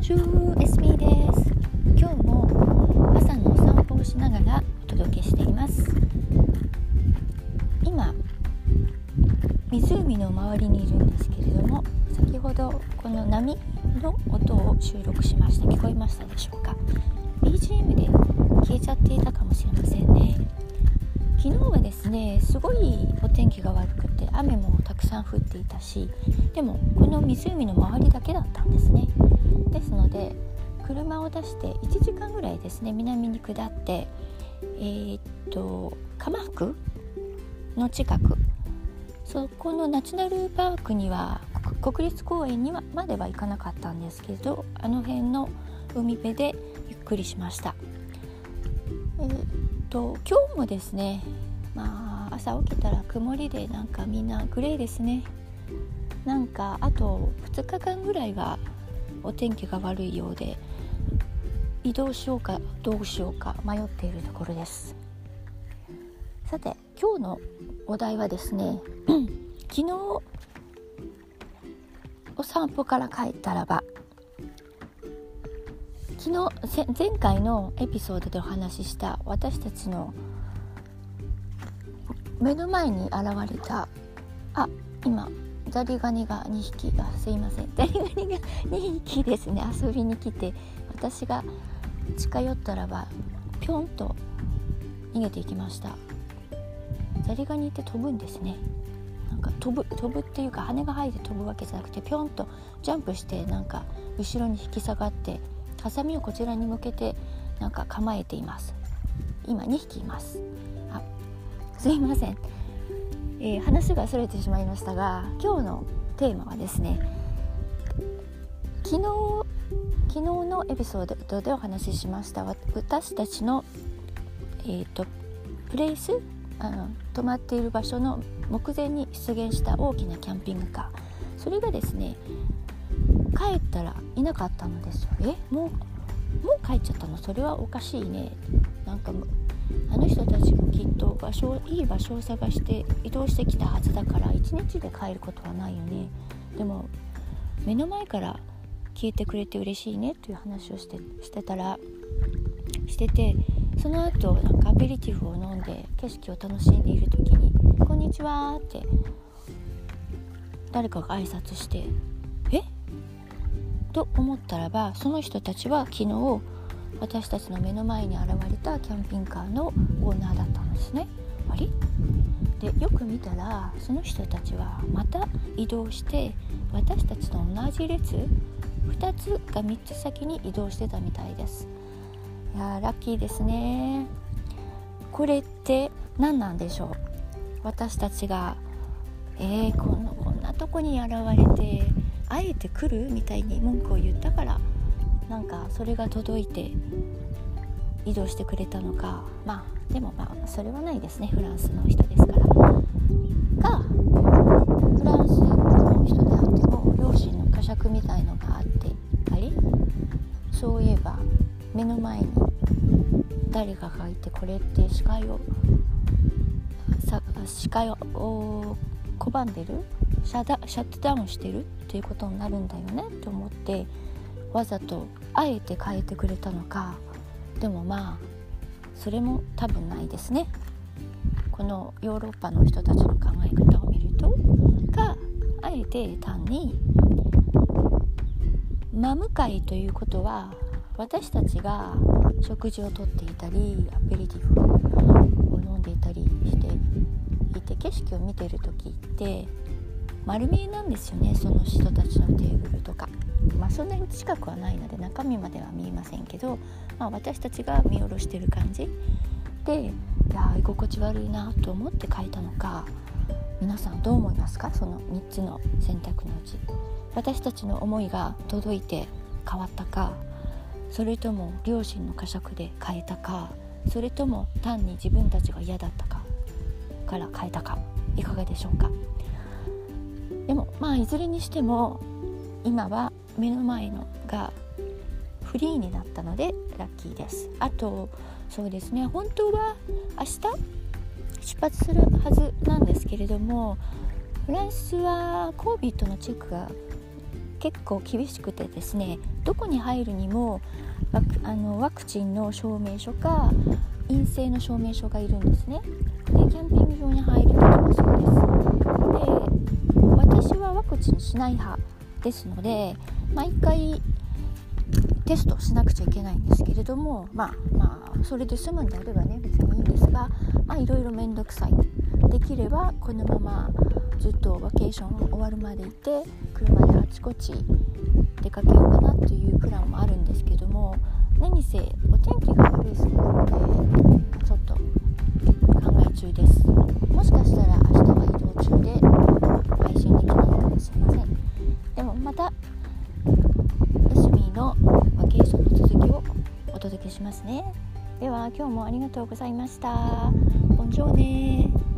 ンジューエスミーです。今日も朝のお散歩をしながらお届けしています。今湖の周りにいるんですけれども先ほどこの波の音を収録しました。聞こえましたでしょうか？BGM で消えちゃっていたかもしれませんね。昨日はですねすごいお天気が悪くて雨もたくさん降っていたしでもこの湖の周りだけだったんですね。車を出して1時間ぐらいですね南に下ってえー、っと鎌福の近くそこのナチュラルパークには国立公園にはまでは行かなかったんですけどあの辺の海辺でゆっくりしました。えー、っと今日もですねまあ朝起きたら曇りでなんかみんなグレーですねなんかあと2日間ぐらいはお天気が悪いようで移動しようかどうしようか迷っているところです。さて今日のお題はですね 昨日お散歩から帰ったらば昨日前回のエピソードでお話しした私たちの目の前に現れたあ今ザリガニが2匹あすいませんザリガニが2匹ですね遊びに来て私が近寄ったらばぴょんと逃げていきました。ザリガニって飛ぶんですね。なんか飛ぶ飛ぶっていうか羽が生えて飛ぶわけじゃなくてぴょんとジャンプしてなんか後ろに引き下がってハサミをこちらに向けてなんか構えています。今2匹います。あすいません、えー、話がそれてしまいましたが今日のテーマはですね昨日昨日のエピソードでお話ししました。私たちの、えーと、プレイスあの泊まっている場所の目前に出現した大きなキャンピングカー。それがですね帰ったらいなかったのですよ。えもうもう帰っちゃったの？それはおかしいね。なんかあの人たちもきっと場所いい場所を探して移動してきたはずだから一日で帰ることはないよね。でも目の前から聞いてくれて嬉しいねという話をしてしてたらしててその後なんかアペリティフを飲んで景色を楽しんでいる時に「こんにちは」って誰かが挨拶して「え？と思ったらばその人たちは昨日私たちの目の前に現れたキャンピングカーのオーナーだったんですね。あれ？でよく見たらその人たちはまた移動して私たちと同じ列2つか3つ先に移動してたみたいです。いやラッキーですね。これって何なんでしょう？私たちがえー、こんなこんなとこに現れてあえて来るみたいに文句を言ったからなんかそれが届いて移動してくれたのか。まあでもまあそれはないですね。フランスの人ですから。が目の前に誰かがいてこれって視界をさ視界を拒んでる？シャシャットダウンしてるっていうことになるんだよね？って思ってわざとあえて変えてくれたのか。でもまあそれも多分ないですね。このヨーロッパの人たちの考え方を見ると。があえて単に真向かいということは私たちが食事をとっていたりアペリティフを飲んでいたりしていて景色を見ている時って丸見えなんですよねその人たちのテーブルとか。まあ、そんなに近くはないので中身までは見えませんけど、まあ、私たちが見下ろしてる感じ。でいや居心地悪いなと思って書いたのか皆さんどう思いますか？その3つの選択のうち。私たちの思いが届いて変わったかそれとも両親の呵責で変えたかそれとも単に自分たちが嫌だったかから変えたかいかがでしょうか。でもまあいずれにしても今は目の前のがフリーになったのでラッキーです。あとそうですね本当は明日出発するはずなんですけれどもフランスは COVID のチェックが結構厳しくてですねどこに入るにもワクあのワクチンの証明書か陰性の証明書がいるんですね。でキャンピング場に入る時もそうです。で私はワクチンしない派ですので毎回テストしなくちゃいけないんですけれどもまあまあそれで済むんであればね別にいいんですがまあいろいろ面倒くさい。できればこのままずっとバケーション終わるまでいて車であちこち出かけようかなというプランもあるんですけども何せお天気が悪いそうなのでちょっと考え中です。もしかしたら明日は移動中で配信できないかもしれません。でもまたよしみのバケーションの続きをお届けしますね。では今日もありがとうございました。ボンジョーネ